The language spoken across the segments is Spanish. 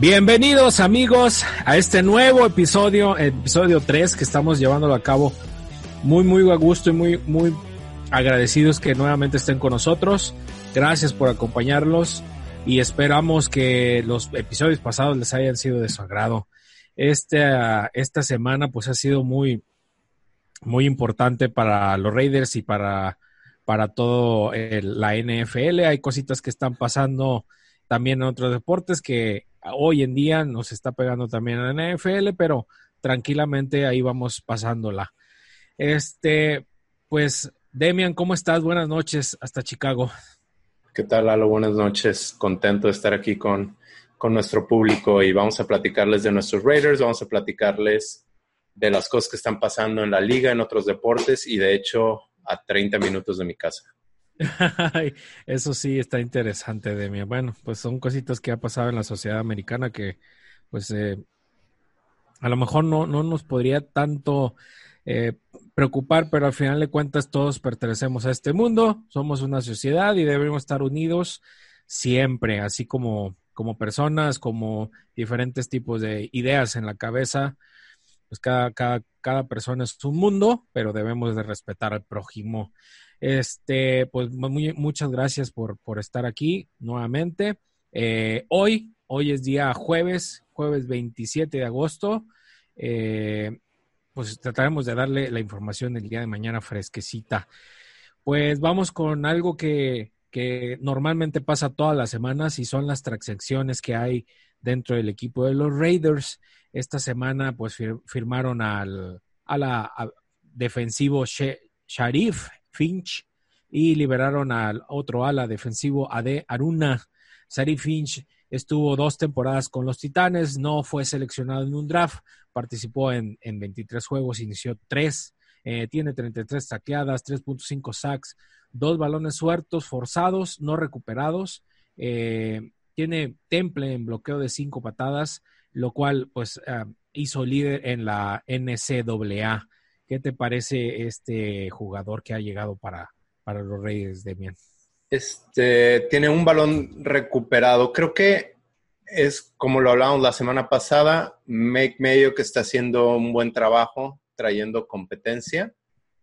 Bienvenidos amigos a este nuevo episodio, episodio 3 que estamos llevándolo a cabo. Muy, muy a gusto y muy, muy agradecidos que nuevamente estén con nosotros. Gracias por acompañarlos y esperamos que los episodios pasados les hayan sido de su agrado. Esta, esta semana pues ha sido muy, muy importante para los Raiders y para, para todo la NFL. Hay cositas que están pasando también en otros deportes que hoy en día nos está pegando también en la NFL, pero tranquilamente ahí vamos pasándola. Este, pues, Demian, ¿cómo estás? Buenas noches hasta Chicago. ¿Qué tal, Lalo? Buenas noches. Contento de estar aquí con, con nuestro público y vamos a platicarles de nuestros Raiders, vamos a platicarles de las cosas que están pasando en la liga, en otros deportes y de hecho a 30 minutos de mi casa. Eso sí está interesante, Demian. Bueno, pues son cositas que ha pasado en la sociedad americana que, pues, eh, a lo mejor no, no nos podría tanto eh, preocupar, pero al final de cuentas todos pertenecemos a este mundo, somos una sociedad y debemos estar unidos siempre, así como, como personas, como diferentes tipos de ideas en la cabeza. Pues cada, cada, cada persona es un mundo, pero debemos de respetar al prójimo. Este, pues muy, muchas gracias por, por estar aquí nuevamente. Eh, hoy, hoy es día jueves, jueves 27 de agosto. Eh, pues trataremos de darle la información el día de mañana fresquecita. Pues vamos con algo que, que normalmente pasa todas las semanas y son las transacciones que hay dentro del equipo de los Raiders. Esta semana pues firmaron al ala defensivo Sharif Finch y liberaron al otro ala defensivo Ade Aruna. Sharif Finch estuvo dos temporadas con los Titanes, no fue seleccionado en un draft, participó en, en 23 juegos, inició 3, eh, tiene 33 tacleadas, 3.5 sacks, dos balones sueltos, forzados, no recuperados, eh, tiene temple en bloqueo de 5 patadas, lo cual pues uh, hizo líder en la NCAA. ¿Qué te parece este jugador que ha llegado para, para los Reyes, Demian? Este, tiene un balón recuperado. Creo que es como lo hablábamos la semana pasada, Make Mayo que está haciendo un buen trabajo trayendo competencia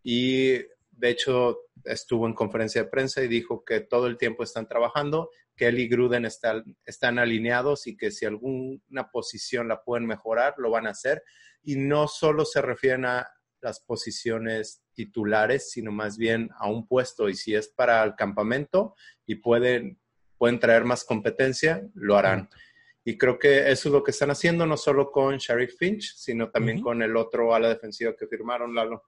y de hecho estuvo en conferencia de prensa y dijo que todo el tiempo están trabajando, que él y Gruden están, están alineados y que si alguna posición la pueden mejorar, lo van a hacer. Y no solo se refieren a las posiciones titulares, sino más bien a un puesto. Y si es para el campamento y pueden, pueden traer más competencia, lo harán. Y creo que eso es lo que están haciendo, no solo con Sharif Finch, sino también uh -huh. con el otro ala defensiva que firmaron, Lalo.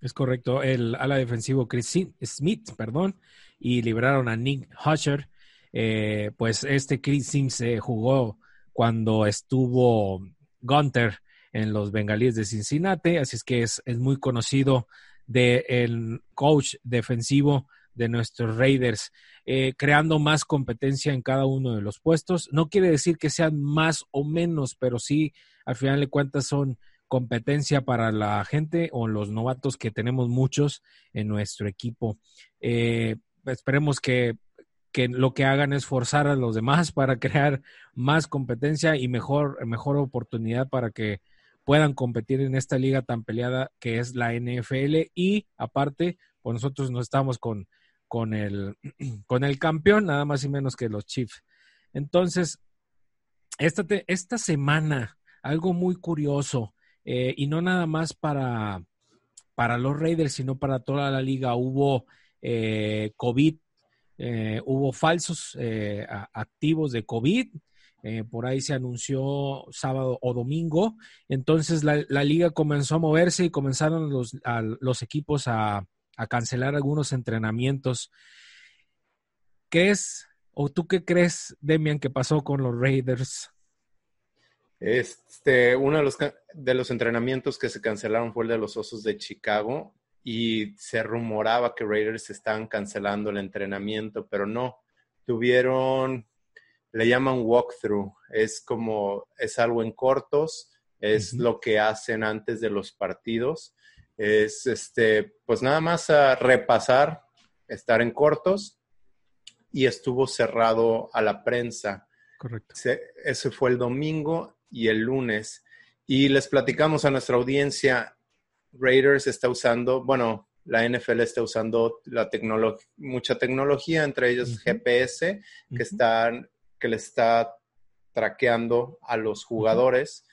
Es correcto, el ala defensivo Chris Smith, perdón, y liberaron a Nick Husher. Eh, pues este Chris Sims se jugó cuando estuvo Gunter en los Bengalíes de Cincinnati, así es que es, es muy conocido del de coach defensivo de nuestros Raiders, eh, creando más competencia en cada uno de los puestos. No quiere decir que sean más o menos, pero sí, al final de cuentas, son competencia para la gente o los novatos que tenemos muchos en nuestro equipo. Eh, esperemos que, que, lo que hagan es forzar a los demás para crear más competencia y mejor, mejor oportunidad para que puedan competir en esta liga tan peleada que es la NFL y aparte, pues nosotros no estamos con, con, el, con el campeón, nada más y menos que los Chiefs. Entonces, esta, esta semana, algo muy curioso, eh, y no nada más para, para los Raiders, sino para toda la liga. Hubo eh, COVID, eh, hubo falsos eh, activos de COVID. Por ahí se anunció sábado o domingo. Entonces la, liga comenzó a moverse y comenzaron los, equipos a, a cancelar algunos entrenamientos. ¿Qué es, o tú qué crees, Demian, que pasó con los Raiders? Este, uno de los, de los entrenamientos que se cancelaron fue el de los Osos de Chicago y se rumoraba que Raiders estaban cancelando el entrenamiento, pero no. Tuvieron, le llaman walkthrough, es como, es algo en cortos, es uh -huh. lo que hacen antes de los partidos. Es, este, pues nada más a repasar, estar en cortos y estuvo cerrado a la prensa. Correcto. ese fue el domingo y el lunes. Y les platicamos a nuestra audiencia, Raiders está usando, bueno, la NFL está usando la mucha tecnología, entre ellos GPS, que, están, que le está traqueando a los jugadores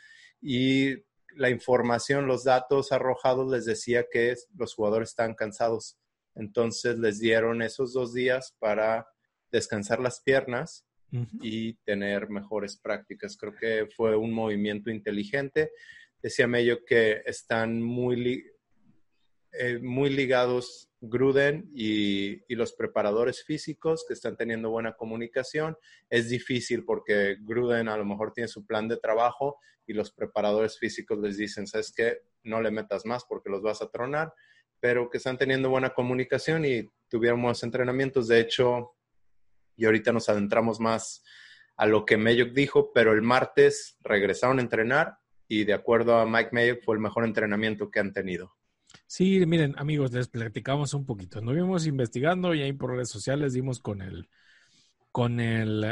y la información, los datos arrojados les decía que los jugadores están cansados. Entonces les dieron esos dos días para descansar las piernas y tener mejores prácticas. Creo que fue un movimiento inteligente. Decía Mello que están muy, eh, muy ligados Gruden y, los preparadores físicos que están teniendo buena comunicación. Es difícil porque Gruden a lo mejor tiene su plan de trabajo y los preparadores físicos les dicen, sabes que no le metas más porque los vas a tronar, pero que están teniendo buena comunicación y tuvieron buenos entrenamientos. De hecho, y ahorita nos adentramos más a lo que Mayock dijo, pero el martes regresaron a entrenar y de acuerdo a Mike Mayock fue el mejor entrenamiento que han tenido. Sí, miren, amigos, les platicamos un poquito. Nos vimos investigando y ahí por redes sociales dimos con el, con el,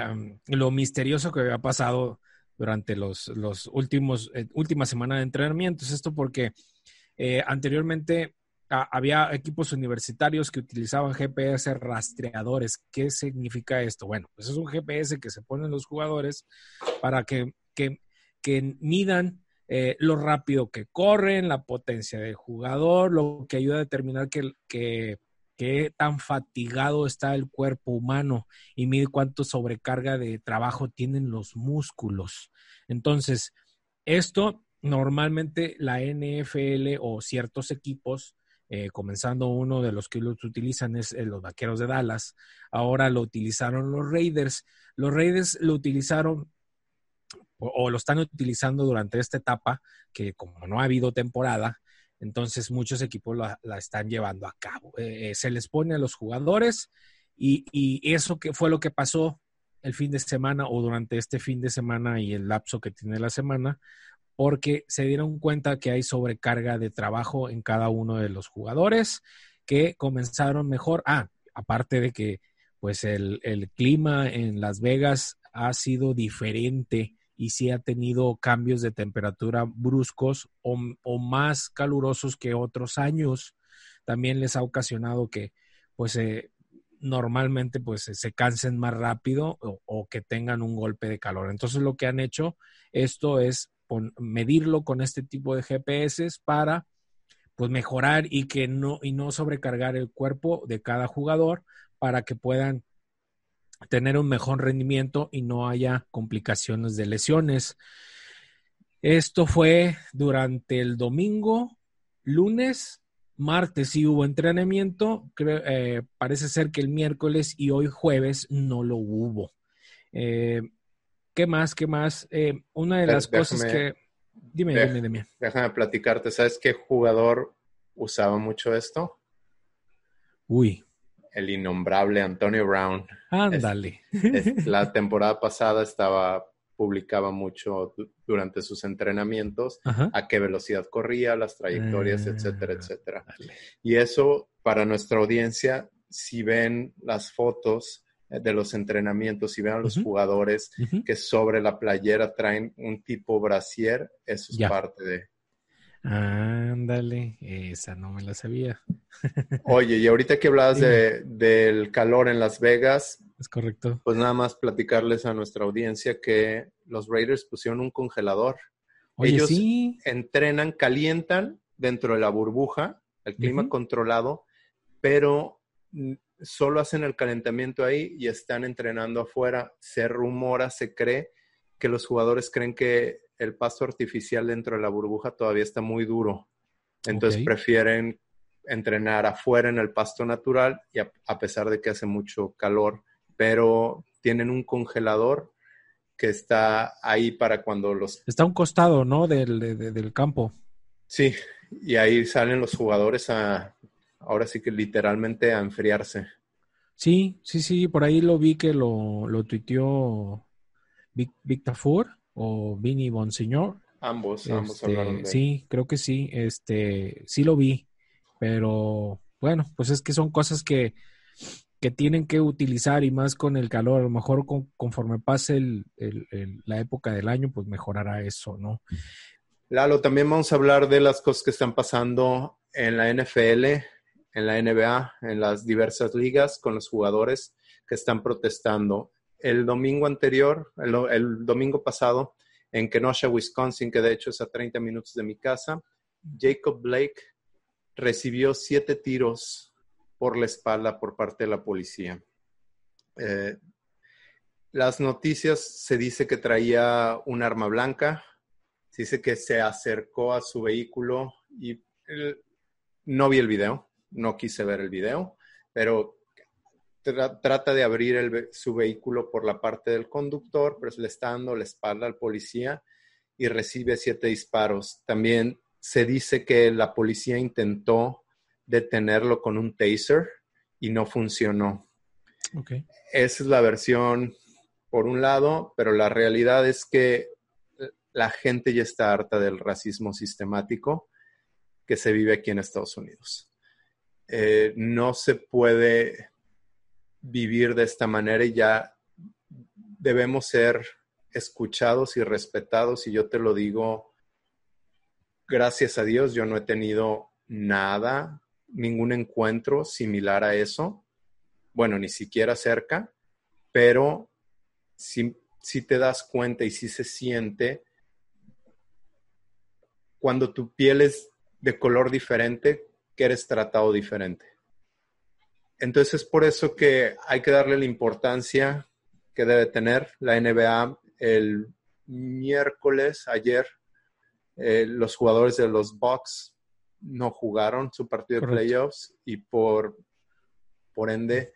lo misterioso que había pasado durante los, los últimos, eh, última semana de entrenamientos. Esto porque eh, anteriormente había equipos universitarios que utilizaban GPS rastreadores. ¿Qué significa esto? Bueno, pues es un GPS que se ponen los jugadores para que, que, que midan eh, lo rápido que corren, la potencia del jugador, lo que ayuda a determinar que, tan fatigado está el cuerpo humano y mide cuánto sobrecarga de trabajo tienen los músculos. Entonces, esto normalmente la NFL o ciertos equipos, eh, comenzando uno de los que los utilizan es eh, los Vaqueros de Dallas, ahora lo utilizaron los Raiders. Los Raiders lo utilizaron o, lo están utilizando durante esta etapa, que como no ha habido temporada, entonces muchos equipos la, están llevando a cabo. Eh, eh, se les pone a los jugadores y, eso que fue lo que pasó el fin de semana o durante este fin de semana y el lapso que tiene la semana, porque se dieron cuenta que hay sobrecarga de trabajo en cada uno de los jugadores que comenzaron mejor. Ah, aparte de que pues el clima en Las Vegas ha sido diferente y si ha tenido cambios de temperatura bruscos o, más calurosos que otros años. También les ha ocasionado que pues eh, normalmente pues se cansen más rápido o, que tengan un golpe de calor. Entonces lo que han hecho esto es medirlo con este tipo de GPS para pues mejorar y que no y no sobrecargar el cuerpo de cada jugador para que puedan tener un mejor rendimiento y no haya complicaciones de lesiones. Esto fue durante el domingo, lunes, martes sí hubo entrenamiento, eh, parece ser que el miércoles y hoy jueves no lo hubo. Eh, ¿Qué más? ¿Qué más? Eh, una de las cosas que... Dime, dime, dime. Déjame platicarte, ¿sabes qué jugador usaba mucho esto? Uy el innombrable Antonio Brown. Ándale. la temporada pasada estaba publicaba mucho durante sus entrenamientos a qué velocidad corría, las trayectorias, etcétera, ah, etcétera. Y eso para nuestra audiencia, si ven las fotos eh, de los entrenamientos, si ven a los jugadores que sobre la playera traen un tipo brasier, eso es parte de, Ándale, esa no me la sabía. Oye, y ahorita que hablabas de, del calor en Las Vegas. Es correcto. Pues nada más platicarles a nuestra audiencia que los Raiders pusieron un congelador. Ellos entrenan, calientan dentro de la burbuja, el clima controlado, pero solo hacen el calentamiento ahí y están entrenando afuera. Se rumora, se cree que los jugadores creen que el pasto artificial dentro de la burbuja todavía está muy duro. Entonces prefieren entrenar afuera en el pasto natural y a, pesar de que hace mucho calor, pero tienen un congelador que está ahí para cuando los... Está a un costado, ¿no? Del, campo. Sí, y ahí salen los jugadores a, ahora sí que literalmente a enfriarse. Sí, sí, sí, por ahí lo vi que lo, lo tuiteó Victor Ford o Vinny Bonsignor. Ambos, ambos este, hablaron de Sí, creo que sí, este, sí lo vi, pero bueno, pues es que son cosas que, que tienen que utilizar y más con el calor, a lo mejor conforme pase el, la época del año, pues mejorará eso, ¿no? Lalo, también vamos a hablar de las cosas que están pasando en la NFL, en la NBA, en las diversas ligas con los jugadores que están protestando. El domingo anterior, el, domingo pasado, en Kenosha, Wisconsin, que de hecho es a 30 minutos de mi casa, Jacob Blake recibió siete tiros por la espalda por parte de la policía. Eh, las noticias se dice que traía un arma blanca, se dice que se acercó a su vehículo y no vi el video, no quise ver el video, pero trata de abrir su vehículo por la parte del conductor, pero le está dando la espalda al policía y recibe siete disparos. También se dice que la policía intentó detenerlo con un taser y no funcionó. Esa es la versión por un lado, pero la realidad es que la gente ya está harta del racismo sistemático que se vive aquí en Estados Unidos. Eh, no se puede vivir de esta manera y ya debemos ser escuchados y respetados. Y yo te lo digo, gracias a Dios, yo no he tenido nada, ningún encuentro similar a eso. Bueno, ni siquiera cerca, pero si, si te das cuenta y si se siente cuando tu piel es de color diferente, que eres tratado diferente. Entonces es por eso que hay que darle la importancia que debe tener la NBA el miércoles, ayer, eh, los jugadores de los Bucks no jugaron su partido de playoffs y por, por ende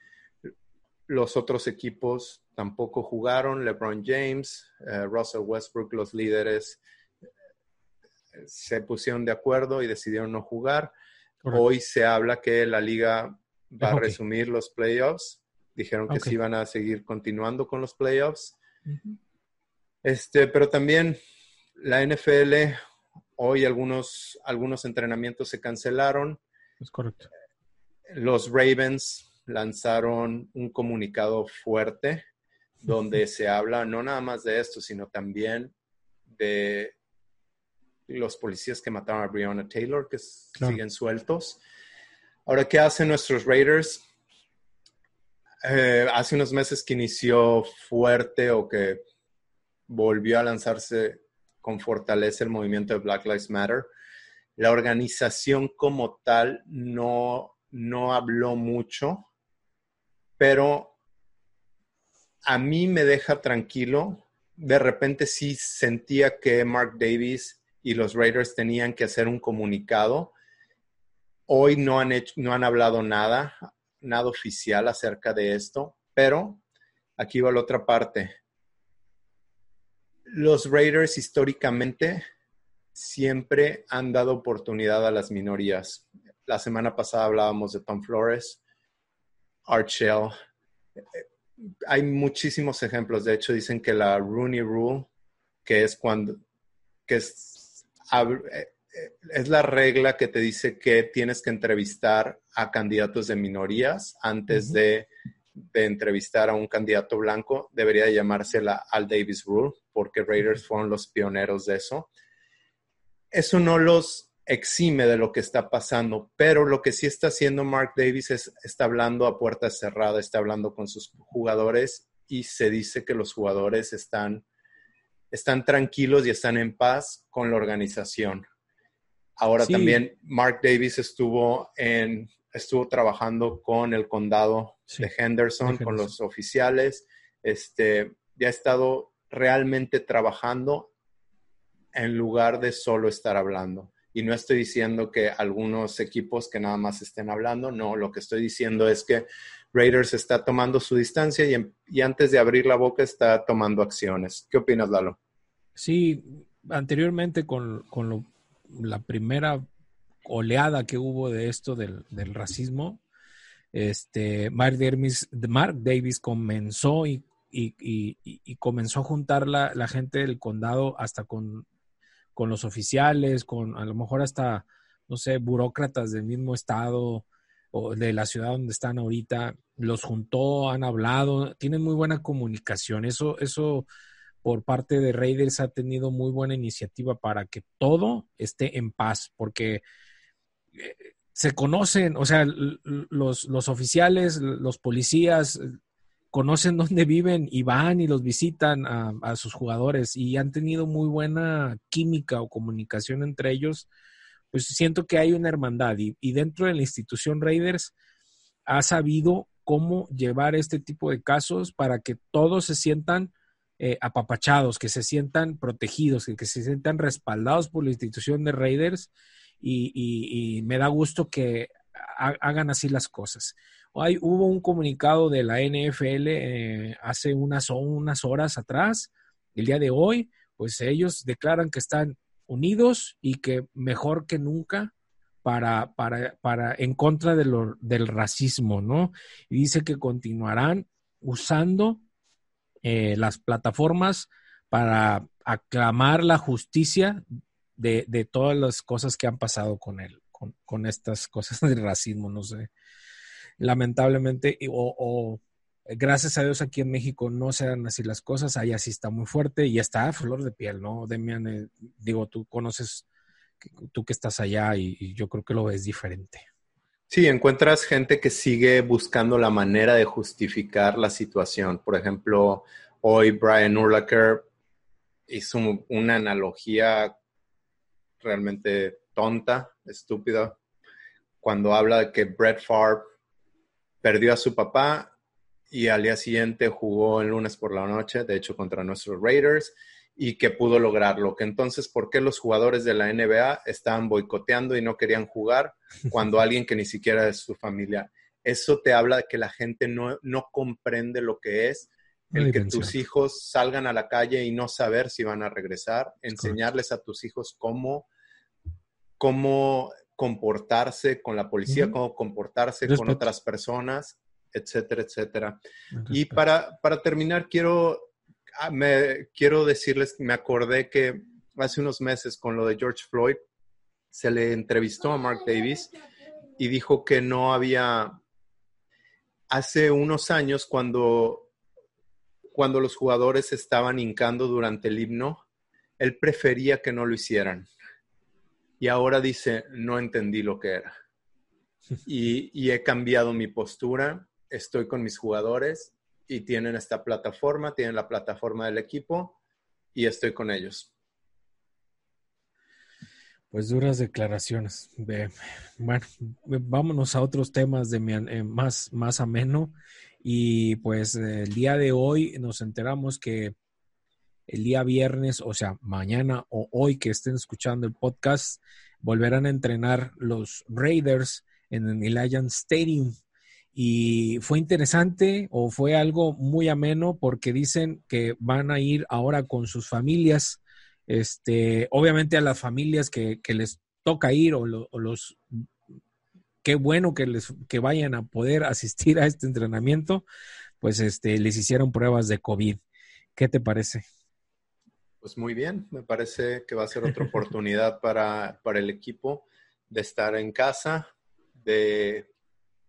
los otros equipos tampoco jugaron. LeBron James, eh, Russell Westbrook, los líderes se pusieron de acuerdo y decidieron no jugar. Hoy se habla que la liga va a resumir los playoffs. Dijeron que sí iban a seguir continuando con los playoffs. Este, pero también la NFL, hoy algunos, algunos entrenamientos se cancelaron. Es correcto. Los Ravens lanzaron un comunicado fuerte donde se habla no nada más de esto, sino también de los policías que mataron a Breonna Taylor, que siguen sueltos. Ahora, ¿qué hacen nuestros Raiders? Eh, hace unos meses que inició fuerte o que volvió a lanzarse con fortaleza el movimiento de Black Lives Matter. La organización como tal no, no habló mucho, pero a mí me deja tranquilo. De repente sí sentía que Mark Davis y los Raiders tenían que hacer un comunicado. Hoy no han, hecho, no han hablado nada, nada oficial acerca de esto, pero aquí va la otra parte. Los Raiders históricamente siempre han dado oportunidad a las minorías. La semana pasada hablábamos de Tom Flores, Art Shell. Hay muchísimos ejemplos. De hecho, dicen que la Rooney Rule, que es cuando que es es la regla que te dice que tienes que entrevistar a candidatos de minorías antes de, entrevistar a un candidato blanco. Debería llamarse la Al Davis Rule, porque Raiders fueron los pioneros de eso. Eso no los exime de lo que está pasando, pero lo que sí está haciendo Mark Davis es, está hablando a puertas cerradas, está hablando con sus jugadores y se dice que los jugadores están están tranquilos y están en paz con la organización. Ahora también Mark Davis estuvo en estuvo trabajando con el condado de, Henderson, con los oficiales. Este, ya ha estado realmente trabajando en lugar de solo estar hablando. Y no estoy diciendo que algunos equipos que nada más estén hablando, no, lo que estoy diciendo es que Raiders está tomando su distancia y, y antes de abrir la boca está tomando acciones. ¿Qué opinas, Lalo? Sí, anteriormente con, la primera oleada que hubo de esto del, racismo, este, Mark, Davis, Mark Davis comenzó y, comenzó a juntar la, gente del condado hasta con, con, los oficiales, con a lo mejor hasta, no sé, burócratas del mismo estado o de la ciudad donde están ahorita los juntó, han hablado, tienen muy buena comunicación. Eso, eso por parte de Raiders ha tenido muy buena iniciativa para que todo esté en paz, porque eh, se conocen, o sea, los, los oficiales, los policías, conocen dónde viven y van y los visitan a, sus jugadores y han tenido muy buena química o comunicación entre ellos, pues siento que hay una hermandad y, dentro de la institución Raiders ha sabido cómo llevar este tipo de casos para que todos se sientan eh, apapachados, que se sientan protegidos, que, se sientan respaldados por la institución de Raiders y me da gusto que hagan así las cosas. Hay, hubo un comunicado de la NFL eh, hace unas, unas horas atrás, el día de hoy, pues ellos declaran que están unidos y que mejor que nunca para, para, para en contra de del racismo, ¿no? Y dice que continuarán usando eh, las plataformas para aclamar la justicia de, de, todas las cosas que han pasado con él, con, estas cosas del racismo, no sé lamentablemente, o, gracias a Dios aquí en México no se dan así las cosas, allá sí está muy fuerte y está a flor de piel, ¿no? Demian, eh, digo, tú conoces, tú que estás allá y, yo creo que lo ves diferente. Sí, encuentras gente que sigue buscando la manera de justificar la situación. Por ejemplo, hoy Brian Urlacher hizo una analogía realmente tonta, estúpida, cuando habla de que Brett Favre perdió a su papá y al día siguiente jugó el lunes por la noche, de hecho contra nuestros Raiders, y que pudo lograrlo. Que entonces, ¿por qué los jugadores de la NBA estaban boicoteando y no querían jugar cuando alguien que ni siquiera es su familia? Eso te habla de que la gente no, no comprende lo que es el que tus hijos salgan a la calle y no saber si van a regresar, enseñarles a tus hijos cómo, cómo comportarse con la policía, cómo comportarse con otras personas, etcétera, etcétera. Y para, para terminar, quiero, me, quiero decirles, me acordé que hace unos meses con lo de George Floyd, se le entrevistó a Mark Davis y dijo que no había, hace unos años cuando, cuando los jugadores estaban hincando durante el himno, él prefería que no lo hicieran y ahora dice, no entendí lo que era. Y, he cambiado mi postura, estoy con mis jugadores y tienen esta plataforma, tienen la plataforma del equipo y estoy con ellos. Pues duras declaraciones. bueno, vámonos a otros temas de eh, más, más ameno. Y pues el día de hoy nos enteramos que el día viernes, o sea, mañana o hoy que estén escuchando el podcast, volverán a entrenar los Raiders en el Allianz Stadium. Y fue interesante o fue algo muy ameno porque dicen que van a ir ahora con sus familias. Este, obviamente a las familias que, les toca ir o, o, los qué bueno que les que vayan a poder asistir a este entrenamiento, pues este les hicieron pruebas de COVID. ¿Qué te parece? Pues muy bien, me parece que va a ser otra oportunidad para, el equipo de estar en casa, de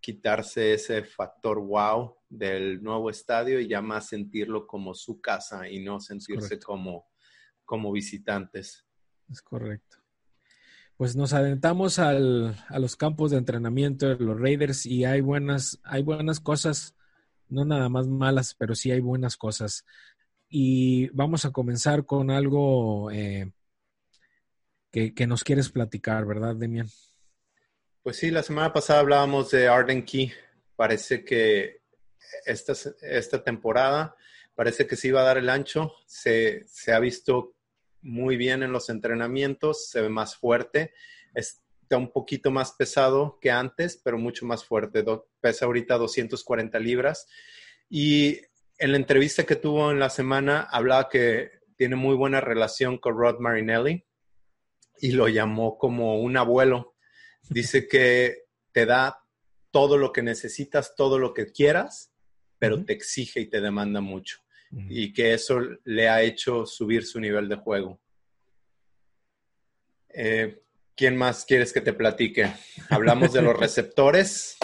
quitarse ese factor wow del nuevo estadio y ya más sentirlo como su casa y no sentirse como, como visitantes. Es correcto. Pues nos adentramos al, a los campos de entrenamiento de los Raiders y hay buenas, hay buenas cosas, no nada más malas, pero sí hay buenas cosas y vamos a comenzar con algo eh, que, nos quieres platicar, ¿verdad, Demian? Pues sí, la semana pasada hablábamos de Arden Key. Parece que esta, esta temporada parece que se iba a dar el ancho. Se, se, ha visto muy bien en los entrenamientos, se ve más fuerte. Está un poquito más pesado que antes, pero mucho más fuerte. pesa ahorita 240 libras. Y en la entrevista que tuvo en la semana hablaba que tiene muy buena relación con Rod Marinelli y lo llamó como un abuelo. Dice que te da todo lo que necesitas, todo lo que quieras, pero te exige y te demanda mucho. Y que eso le ha hecho subir su nivel de juego. Eh, ¿Quién más quieres que te platique? Hablamos de los receptores.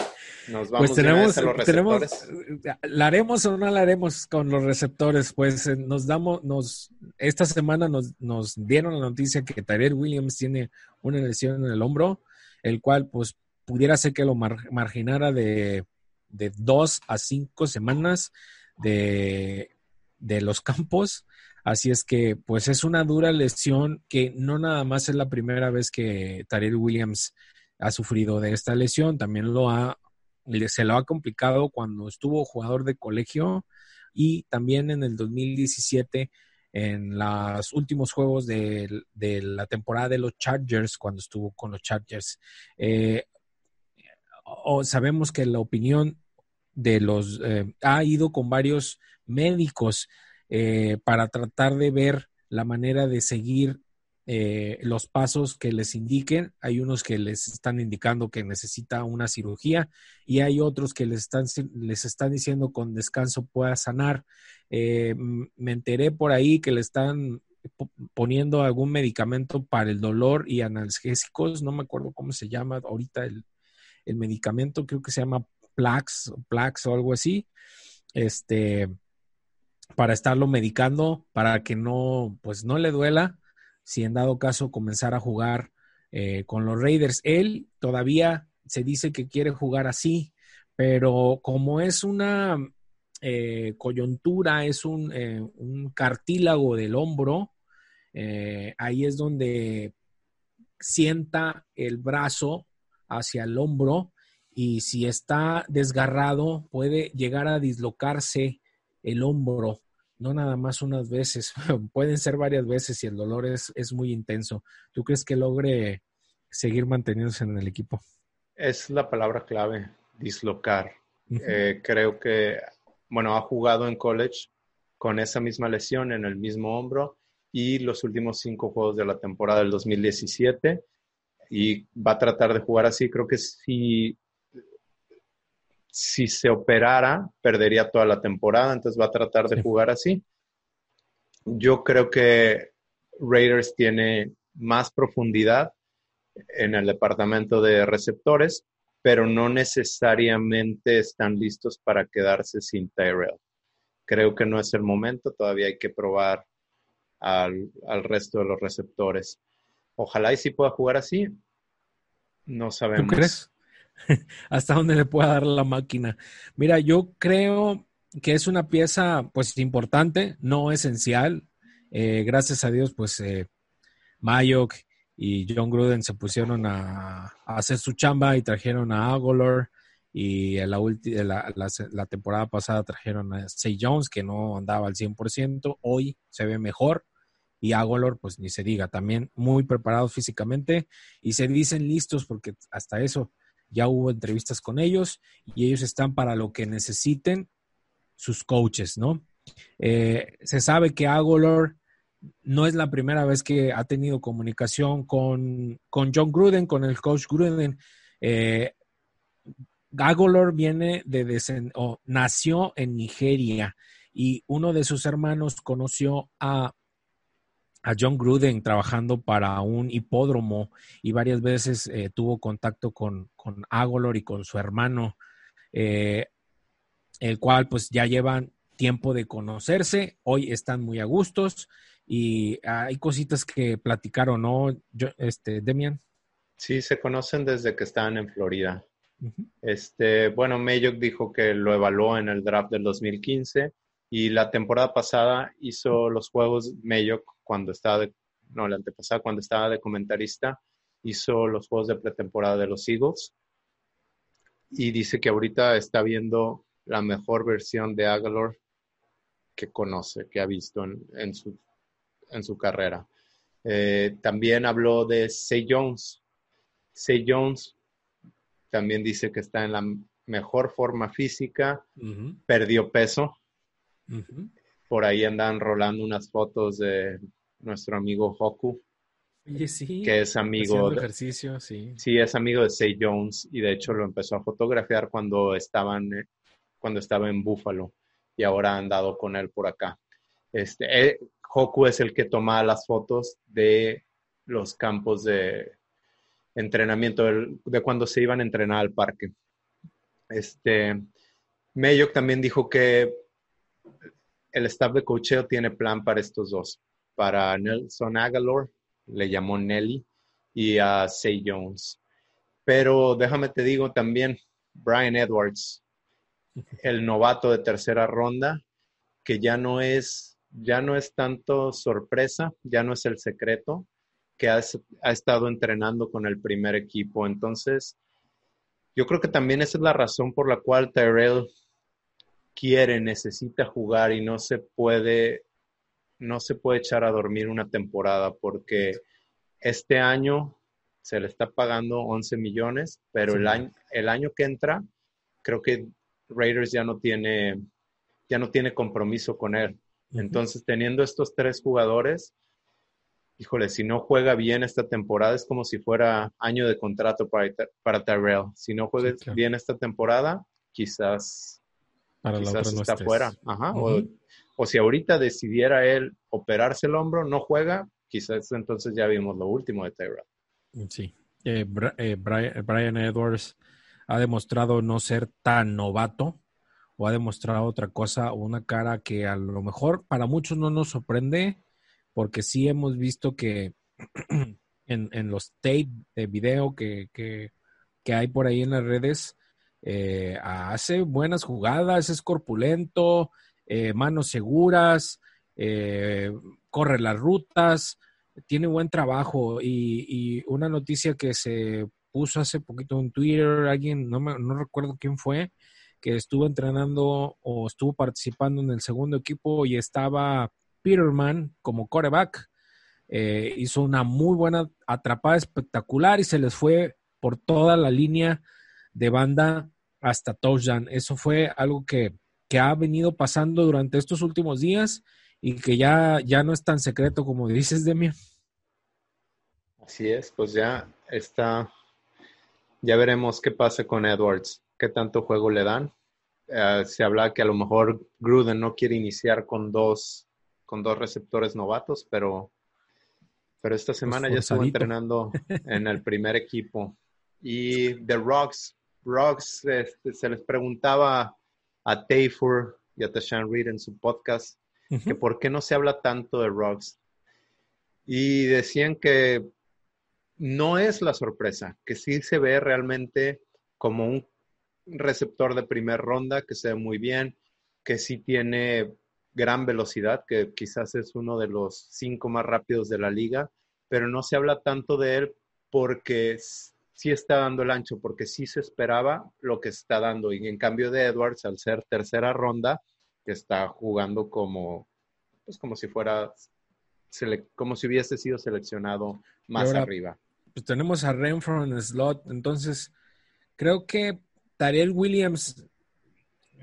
Nos vamos pues tenemos, a los tenemos, receptores. ¿la haremos o no la haremos con los receptores? Pues eh, nos damos, nos, esta semana nos, nos dieron la noticia que Tyrell Williams tiene una lesión en el hombro, el cual pues pudiera ser que lo mar- marginara de, de dos a cinco semanas de, de los campos. Así es que, pues es una dura lesión que no nada más es la primera vez que Tyrell Williams ha sufrido de esta lesión, también lo ha, se lo ha complicado cuando estuvo jugador de colegio y también en el 2017 en los últimos juegos de, de la temporada de los Chargers, cuando estuvo con los Chargers. Eh, o sabemos que la opinión de los eh, ha ido con varios médicos eh, para tratar de ver la manera de seguir eh, los pasos que les indiquen. Hay unos que les están indicando que necesita una cirugía y hay otros que les están, les están diciendo con descanso pueda sanar. Eh, me enteré por ahí que le están po- poniendo algún medicamento para el dolor y analgésicos, no me acuerdo cómo se llama ahorita el, el medicamento, creo que se llama Plax, Plax o algo así, este, para estarlo medicando, para que no, pues no le duela, si en dado caso comenzar a jugar eh, con los Raiders. Él todavía se dice que quiere jugar así, pero como es una eh, coyuntura, es un, eh, un cartílago del hombro, eh, ahí es donde sienta el brazo hacia el hombro y si está desgarrado puede llegar a dislocarse el hombro, no nada más unas veces, pueden ser varias veces y el dolor es, es muy intenso. ¿Tú crees que logre seguir manteniéndose en el equipo? Es la palabra clave, dislocar. Uh -huh. eh, creo que, bueno, ha jugado en college con esa misma lesión en el mismo hombro y los últimos cinco juegos de la temporada del 2017 y va a tratar de jugar así. Creo que si, si se operara, perdería toda la temporada, entonces va a tratar de sí. jugar así. Yo creo que Raiders tiene más profundidad en el departamento de receptores, pero no necesariamente están listos para quedarse sin Tyrell. Creo que no es el momento, todavía hay que probar al, al resto de los receptores. Ojalá y sí pueda jugar así. No sabemos. ¿Tú crees? Hasta dónde le pueda dar la máquina. Mira, yo creo que es una pieza, pues, importante, no esencial. Eh, gracias a Dios, pues, eh, Mayok y John Gruden se pusieron a, hacer su chamba y trajeron a Agolor y la, la, la, la, temporada pasada trajeron a Say Jones, que no andaba al 100%. Hoy se ve mejor y Agolor, pues ni se diga, también muy preparados físicamente y se dicen listos porque hasta eso ya hubo entrevistas con ellos y ellos están para lo que necesiten sus coaches, ¿no? Eh, se sabe que Agolor no es la primera vez que ha tenido comunicación con, con John Gruden, con el coach Gruden. Eh, Agolor viene de, nació en Nigeria y uno de sus hermanos conoció a a John Gruden trabajando para un hipódromo y varias veces eh, tuvo contacto con, con Agolor y con su hermano, eh, el cual pues ya llevan tiempo de conocerse, hoy están muy a gustos y hay cositas que platicaron, ¿no, Yo, este, Demian? Sí, se conocen desde que estaban en Florida. Uh -huh. Este, bueno, Mayock dijo que lo evaluó en el draft del 2015 y la temporada pasada hizo los juegos Mayock cuando estaba de, no, la antepasada cuando estaba de comentarista, hizo los juegos de pretemporada de los Eagles y dice que ahorita está viendo la mejor versión de Aguilar que conoce, que ha visto en, en, su, en su carrera. Eh, también habló de Say Jones. Say Jones también dice que está en la mejor forma física, uh -huh. perdió peso. Uh -huh. Por ahí andan rolando unas fotos de nuestro amigo Hoku. Oye, sí. Que es amigo. De, ejercicio, sí. Sí, es amigo de Say Jones y de hecho lo empezó a fotografiar cuando estaban, cuando estaba en Buffalo y ahora ha andado con él por acá. Este, eh, Hoku es el que toma las fotos de los campos de entrenamiento, de, cuando se iban a entrenar al parque. Este, Mayock también dijo que el staff de cocheo tiene plan para estos dos. Para Nelson Agalor, le llamó Nelly, y a Say Jones. Pero déjame te digo también, Brian Edwards, el novato de tercera ronda, que ya no es, ya no es tanto sorpresa, ya no es el secreto, que ha, ha estado entrenando con el primer equipo. Entonces, yo creo que también esa es la razón por la cual Tyrell quiere, necesita jugar y no se puede, no se puede echar a dormir una temporada porque este año se le está pagando 11 millones, pero el, año, el año que entra, creo que Raiders ya no tiene, ya no tiene compromiso con él. Entonces, teniendo estos tres jugadores, híjole, si no juega bien esta temporada, es como si fuera año de contrato para, para Tyrell. Si no juega bien esta temporada, quizás, quizás está fuera. o, si ahorita decidiera él operarse el hombro, no juega, quizás entonces ya vimos lo último de Tyrell. Sí. Eh, eh, Brian Edwards ha demostrado no ser tan novato o ha demostrado otra cosa, una cara que a lo mejor para muchos no nos sorprende, porque sí hemos visto que en, los tape de video que, hay por ahí en las redes, eh, hace buenas jugadas, es corpulento, eh, manos seguras, eh, corre las rutas, tiene buen trabajo. Y, una noticia que se puso hace poquito en Twitter, alguien, no, no recuerdo quién fue, que estuvo entrenando o estuvo participando en el segundo equipo y estaba Peterman como coreback. Eh, hizo una muy buena atrapada espectacular y se les fue por toda la línea de banda hasta touchdown. Eso fue algo que, ha venido pasando durante estos últimos días y que ya, ya no es tan secreto como dices, Demian. Así es, pues ya está, ya veremos qué pasa con Edwards, qué tanto juego le dan. Eh, se habla que a lo mejor Gruden no quiere iniciar con dos con dos receptores novatos, pero, pero esta semana ya estuvo entrenando en el primer equipo. Y The Rocks, Rocks este, se les preguntaba a Tayfur y a Tashan Reed en su podcast que por qué no se habla tanto de Rocks. Y decían que no es la sorpresa, que sí se ve realmente como un receptor de primera ronda, que se ve muy bien, que sí tiene gran velocidad, que quizás es uno de los cinco más rápidos de la liga, pero no se habla tanto de él porque sí está dando el ancho, porque sí se esperaba lo que está dando. Y en cambio de Edwards, al ser tercera ronda, que está jugando como, pues como si fuera, como si hubiese sido seleccionado más arriba. Pues tenemos a Renfro en el slot, entonces creo que Tariel Williams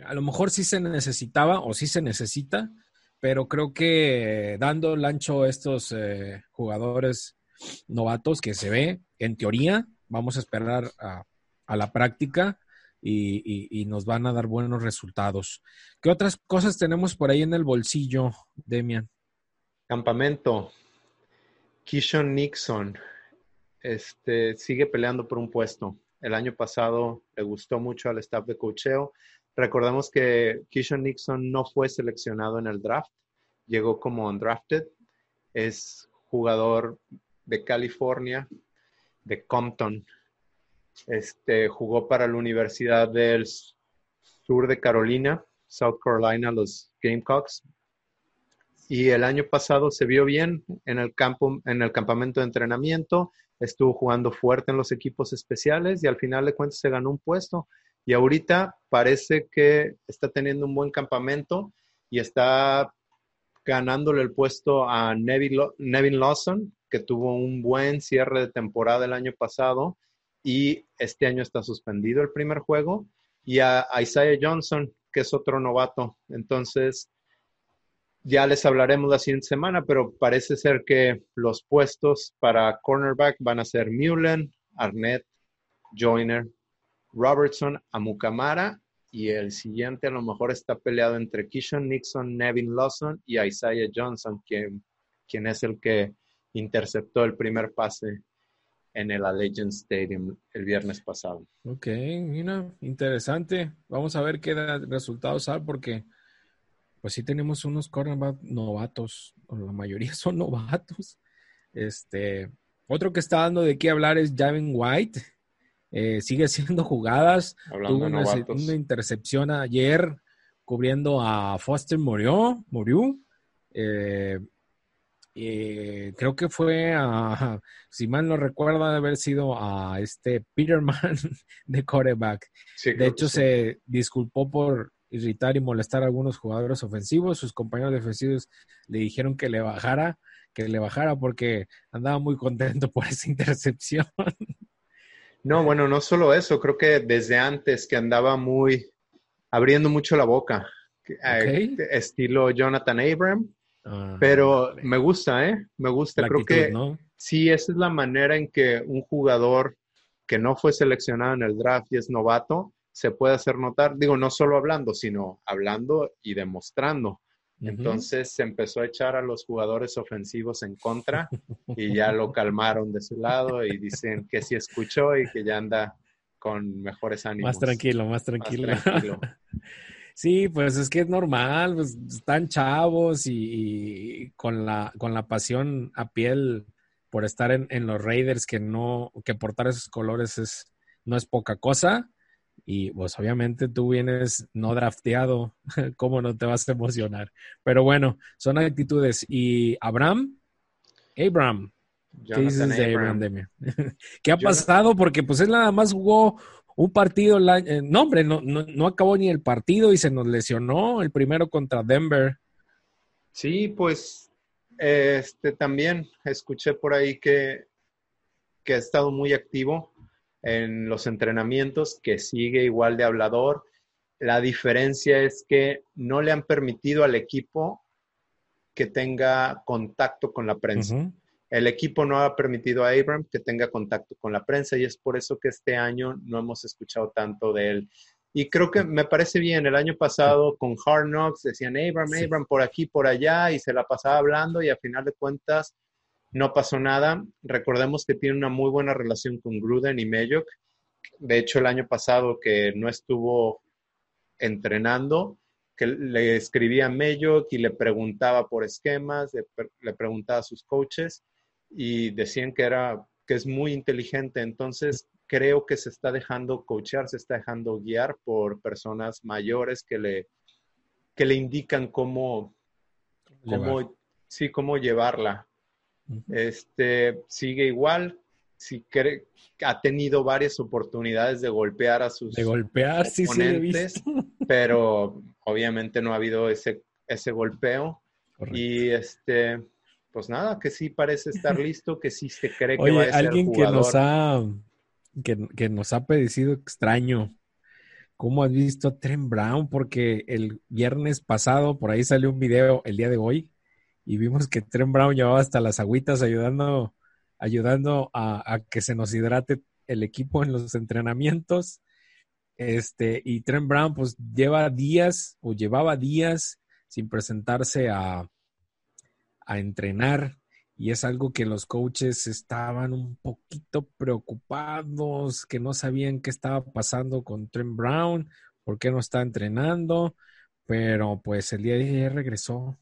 a lo mejor sí se necesitaba o sí se necesita, pero creo que dando el ancho a estos eh, jugadores novatos que se ve, en teoría, vamos a esperar a, la práctica y, nos van a dar buenos resultados. ¿Qué otras cosas tenemos por ahí en el bolsillo, Demian? Campamento. Kishon Nixon este, sigue peleando por un puesto. El año pasado le gustó mucho al staff de cocheo Recordemos que Kishon Nixon no fue seleccionado en el draft, llegó como undrafted, es jugador de California, de Compton. Este, jugó para la Universidad del Sur de Carolina, South Carolina, los Gamecocks. Y el año pasado se vio bien en el campo, en el campamento de entrenamiento, estuvo jugando fuerte en los equipos especiales y al final de cuentas se ganó un puesto y ahorita parece que está teniendo un buen campamento y está ganándole el puesto a Nevin, Lawson, que tuvo un buen cierre de temporada el año pasado y este año está suspendido el primer juego, y a, Isaiah Johnson, que es otro novato. Entonces, ya les hablaremos la siguiente semana, pero parece ser que los puestos para cornerback van a ser Mullen, Arnett, Joyner Robertson a Mukamara y el siguiente a lo mejor está peleado entre Kishon Nixon, Nevin Lawson y Isaiah Johnson, quien, quien es el que interceptó el primer pase en el Allegiant Stadium el viernes pasado. Ok, mira, interesante. Vamos a ver qué resultados hay porque pues sí tenemos unos cornerback novatos, la mayoría son novatos. Este, otro que está dando de qué hablar es Javin White. Eh, sigue haciendo jugadas. Tuvo una, intercepción ayer cubriendo a Foster Murió. Murió. Eh, eh, creo que fue a, si mal no recuerdo, de haber sido a este Peterman de quarterback. de hecho, se disculpó por irritar y molestar a algunos jugadores ofensivos. Sus compañeros defensivos le dijeron que le bajara, que le bajara porque andaba muy contento por esa intercepción. No, bueno, no solo eso, creo que desde antes que andaba muy abriendo mucho la boca, eh, estilo Jonathan Abram, ah, pero me gusta, ¿eh? Me gusta, creo que sí, esa es la manera en que un jugador que no fue seleccionado en el draft y es novato, se puede hacer notar, digo, no solo hablando, sino hablando y demostrando. Entonces se empezó a echar a los jugadores ofensivos en contra y ya lo calmaron de su lado y dicen que sí escuchó y que ya anda con mejores ánimos. Más tranquilo, más tranquilo. sí, pues es que es normal, pues están chavos y, con, la, con la pasión a piel por estar en, en, los Raiders que no, que portar esos colores es, no es poca cosa y pues obviamente tú vienes no drafteado, ¿cómo no te vas a emocionar? Pero bueno, son actitudes. Y Abraham, Abraham, ¿qué dices de Abraham, ¿Qué ha pasado? Porque pues él nada más jugó un partido, eh, no hombre, no, no, acabó ni el partido y se nos lesionó el primero contra Denver. Sí, pues este también escuché por ahí que, que ha estado muy activo en los entrenamientos, que sigue igual de hablador. La diferencia es que no le han permitido al equipo que tenga contacto con la prensa. El equipo no ha permitido a Abram que tenga contacto con la prensa y es por eso que este año no hemos escuchado tanto de él. Y creo que me parece bien, el año pasado con Hard Knocks decían Abram, Abram por aquí, por allá y se la pasaba hablando y a final de cuentas no pasó nada. Recordemos que tiene una muy buena relación con Gruden y Mayock. De hecho, el año pasado que no estuvo entrenando, que le escribía a Mayock y le preguntaba por esquemas, le, preguntaba a sus coaches y decían que era que es muy inteligente. Entonces, creo que se está dejando coachear, se está dejando guiar por personas mayores que le, que le indican cómo, cómo, sí, cómo llevarla. Este, sigue igual. Si ha tenido varias oportunidades de golpear a sus de golpear, oponentes, pero obviamente no ha habido ese, ese golpeo. Y este, pues nada, que sí parece estar listo, que sí se cree que va a ser alguien que nos ha que, que, nos ha pedido extraño. ¿Cómo has visto a Trent Brown? Porque el viernes pasado por ahí salió un video el día de hoy y vimos que Trent Brown llevaba hasta las agüitas ayudando, ayudando a, que se nos hidrate el equipo en los entrenamientos. Este, y Trent Brown pues lleva días o llevaba días sin presentarse a, a entrenar. Y es algo que los coaches estaban un poquito preocupados, que no sabían qué estaba pasando con Trent Brown, por qué no está entrenando, pero pues el día de ayer regresó,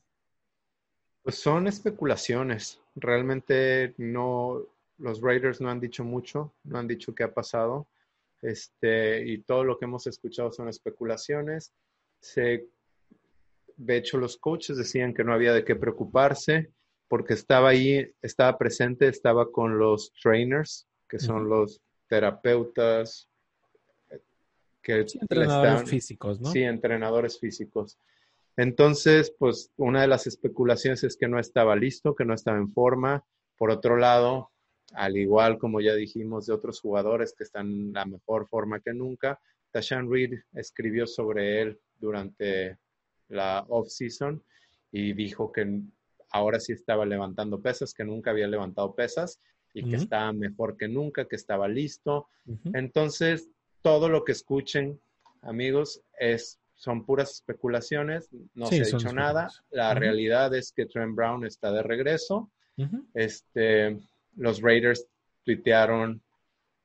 pues son especulaciones. Realmente no, los Raiders no han dicho mucho, no han dicho qué ha pasado. Este, y todo lo que hemos escuchado son especulaciones. Se, de hecho, los coaches decían que no había de qué preocuparse porque estaba ahí, estaba presente, estaba con los trainers, que son los terapeutas, que entrenadores físicos, ¿no? Sí, entrenadores físicos. Entonces, pues una de las especulaciones es que no estaba listo, que no estaba en forma. Por otro lado, al igual como ya dijimos de otros jugadores que están en la mejor forma que nunca, Tashan Reed escribió sobre él durante la off-season y dijo que ahora sí estaba levantando pesas, que nunca había levantado pesas y que estaba mejor que nunca, que estaba listo. Entonces, todo lo que escuchen, amigos, es son puras especulaciones, no se ha dicho nada. La realidad es que Trent Brown está de regreso. este, los Raiders tuitearon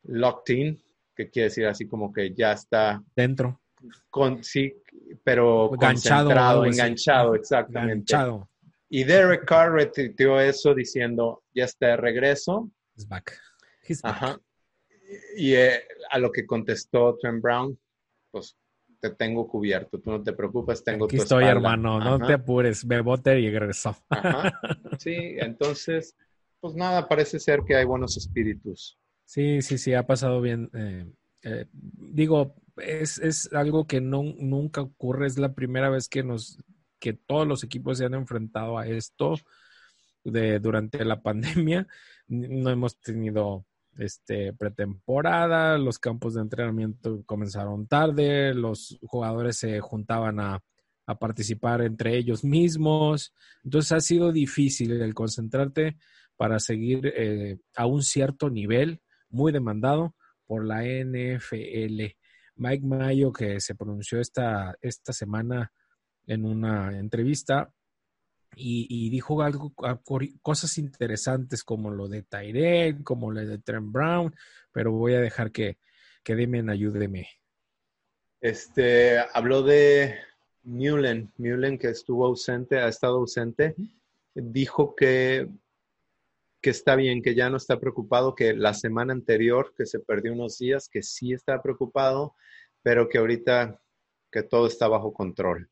locked in, que quiere decir así como que ya está dentro. Con, sí, pero enganchado, concentrado, enganchado, exactamente. Enganchado. Y Derek Carr retuiteó eso diciendo, ya está de regreso. He's back. Ajá. Y eh, a lo que contestó Trent Brown, pues te tengo cubierto, tú no te preocupes, tengo Aquí tu estoy, espalda. hermano, no te apures, bebote y regresó. Ajá. Sí, entonces, pues nada, parece ser que hay buenos espíritus. Sí, sí, sí, ha pasado bien. Eh, eh, digo, es, es, algo que no, nunca ocurre, es la primera vez que nos, que todos los equipos se han enfrentado a esto de, durante la pandemia. No hemos tenido este, pretemporada, los campos de entrenamiento comenzaron tarde, los jugadores se juntaban a, a participar entre ellos mismos. Entonces ha sido difícil el concentrarte para seguir eh, a un cierto nivel muy demandado por la NFL. Mike Mayo, que se pronunció esta, esta semana en una entrevista y, y dijo algo, cosas interesantes como lo de Tyrell, como lo de Trent Brown, pero voy a dejar que, que Demian ayúdeme. Este, habló de Mullen, Mullen que estuvo ausente, ha estado ausente, dijo que, que está bien, que ya no está preocupado, que la semana anterior, que se perdió unos días, que sí está preocupado, pero que ahorita que todo está bajo control.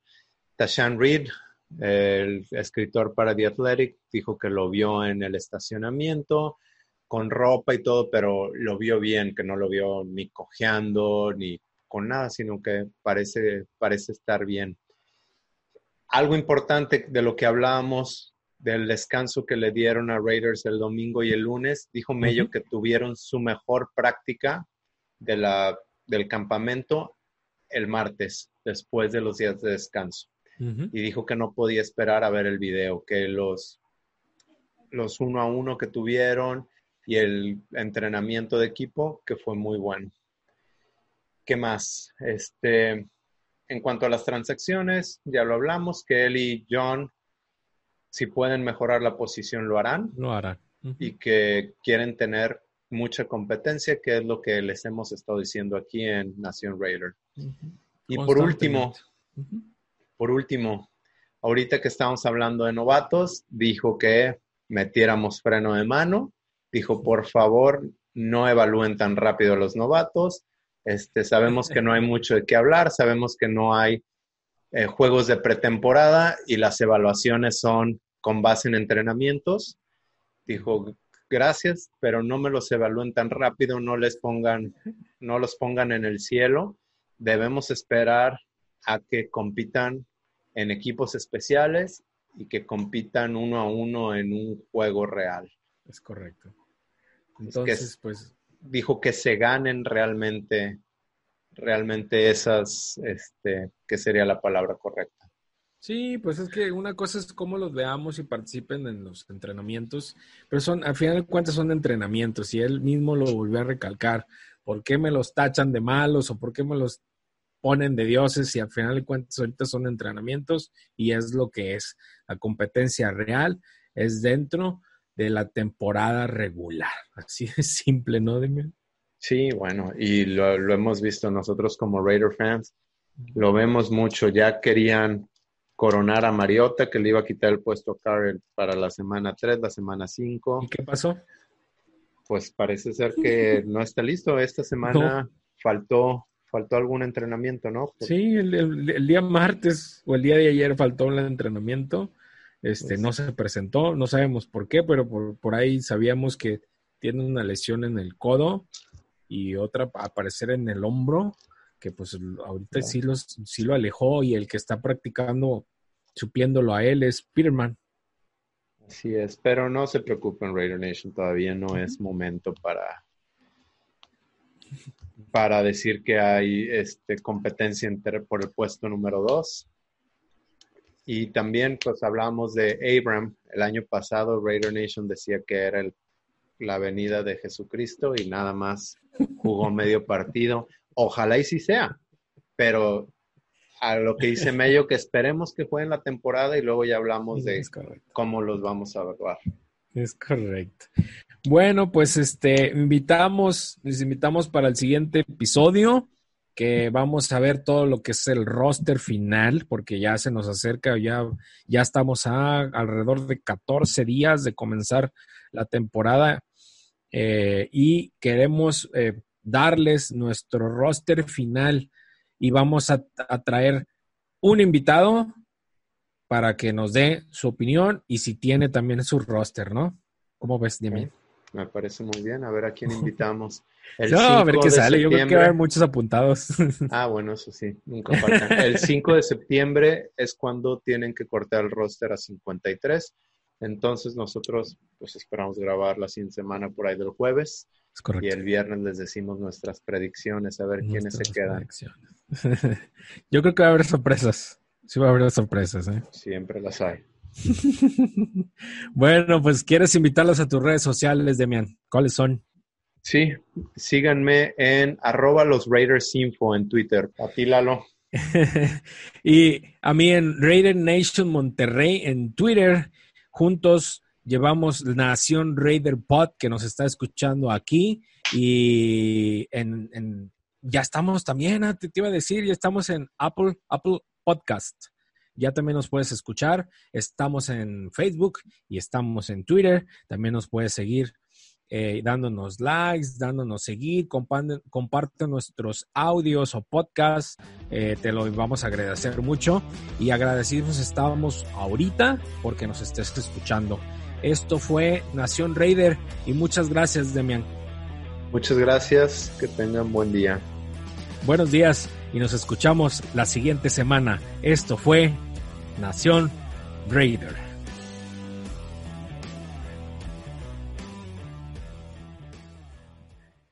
Tashan Reed, el escritor para The Athletic, dijo que lo vio en el estacionamiento con ropa y todo, pero lo vio bien, que no lo vio ni cojeando ni con nada, sino que parece, parece estar bien. Algo importante de lo que hablábamos del descanso que le dieron a Raiders el domingo y el lunes, dijo Mello uh -huh. que tuvieron su mejor práctica de la, del campamento el martes, después de los días de descanso. Uh -huh. Y dijo que no podía esperar a ver el video, que los, los uno a uno que tuvieron y el entrenamiento de equipo, que fue muy bueno. ¿Qué más? Este, en cuanto a las transacciones, ya lo hablamos, que él y John, si pueden mejorar la posición, lo harán. Lo harán. Uh -huh. Y que quieren tener mucha competencia, que es lo que les hemos estado diciendo aquí en Nación Raider. Uh -huh. Y por último, uh -huh. Por último, ahorita que estamos hablando de novatos, dijo que metiéramos freno de mano, dijo, por favor, no evalúen tan rápido a los novatos, este, sabemos que no hay mucho de qué hablar, sabemos que no hay eh, juegos de pretemporada y las evaluaciones son con base en entrenamientos. Dijo, gracias, pero no me los evalúen tan rápido, no les pongan, no los pongan en el cielo. Debemos esperar a que compitan en equipos especiales y que compitan uno a uno en un juego real. Es correcto. Entonces, es que, pues dijo que se ganen realmente, realmente esas, este, ¿qué sería la palabra correcta? Sí, pues es que una cosa es cómo los veamos y participen en los entrenamientos, pero son, al final de cuentas son entrenamientos y él mismo lo volvió a recalcar. ¿Por qué me los tachan de malos o por qué me los ponen de dioses y al final de cuentas ahorita son entrenamientos y es lo que es. La competencia real es dentro de la temporada regular. Así de simple, ¿no, Demian? Sí, bueno, y lo, lo, hemos visto nosotros como Raider fans, lo vemos mucho. Ya querían coronar a Mariota, que le iba a quitar el puesto a Carrell para la semana 3, la semana 5. ¿Y qué pasó? Pues parece ser que no está listo. Esta semana no. faltó faltó algún entrenamiento, ¿no? Sí, el, el, el, día martes o el día de ayer faltó un entrenamiento. Este, no se presentó, no sabemos por qué, pero por, por, ahí sabíamos que tiene una lesión en el codo y otra aparecer en el hombro, que pues ahorita sí, los, sí lo alejó y el que está practicando, supliéndolo a él es Peterman. Así es, pero no se preocupen, Raider Nation, todavía no es momento para, para decir que hay este, competencia entre, por el puesto número dos. Y también, pues, hablamos de Abram. El año pasado, Raider Nation decía que era el, la venida de Jesucristo y nada más jugó medio partido. Ojalá y sí sea, pero a lo que dice Mello, que esperemos que jueguen la temporada y luego ya hablamos de cómo los vamos a evaluar. Es correcto. Bueno, pues este, invitamos, les invitamos para el siguiente episodio que vamos a ver todo lo que es el roster final, porque ya se nos acerca, ya, ya estamos a alrededor de 14 días de comenzar la temporada eh, y queremos eh, darles nuestro roster final y vamos a, traer un invitado para que nos dé su opinión y si tiene también su roster, ¿no? ¿Cómo ves, Dime? Me parece muy bien. A ver a quién invitamos. no, a ver qué sale. Yo creo que va a haber muchos apuntados. Ah, bueno, eso sí. Nunca. El 5 de septiembre es cuando tienen que cortar el roster a 53. Entonces nosotros pues esperamos grabar la siguiente semana por ahí del jueves. Es correcto. Y el viernes les decimos nuestras predicciones, a ver quiénes se quedan. Yo creo que va a haber sorpresas. Sí va a haber sorpresas. ¿eh? Siempre las hay. bueno, pues quieres invitarlos a tus redes sociales, Demian. ¿Cuáles son? Sí, síganme en arroba los Raiders Info en Twitter. A ti, Lalo. y a mí en Raider Nation Monterrey en Twitter. Juntos llevamos Nación Raider Pod que nos está escuchando aquí. Y en, ya estamos también, ah, te, te iba a decir, ya estamos en Apple, Apple Podcast ya también nos puedes escuchar. Estamos en Facebook y estamos en Twitter. También nos puedes seguir eh, dándonos likes, dándonos seguir, comparte, nuestros audios o podcasts. Eh, te lo vamos a agradecer mucho y agradecidos estábamos ahorita porque nos estés escuchando. Esto fue Nación Raider y muchas gracias, Demian. Muchas gracias, que tengan buen día. Buenos días y nos escuchamos la siguiente semana. Esto fue Nación Raider.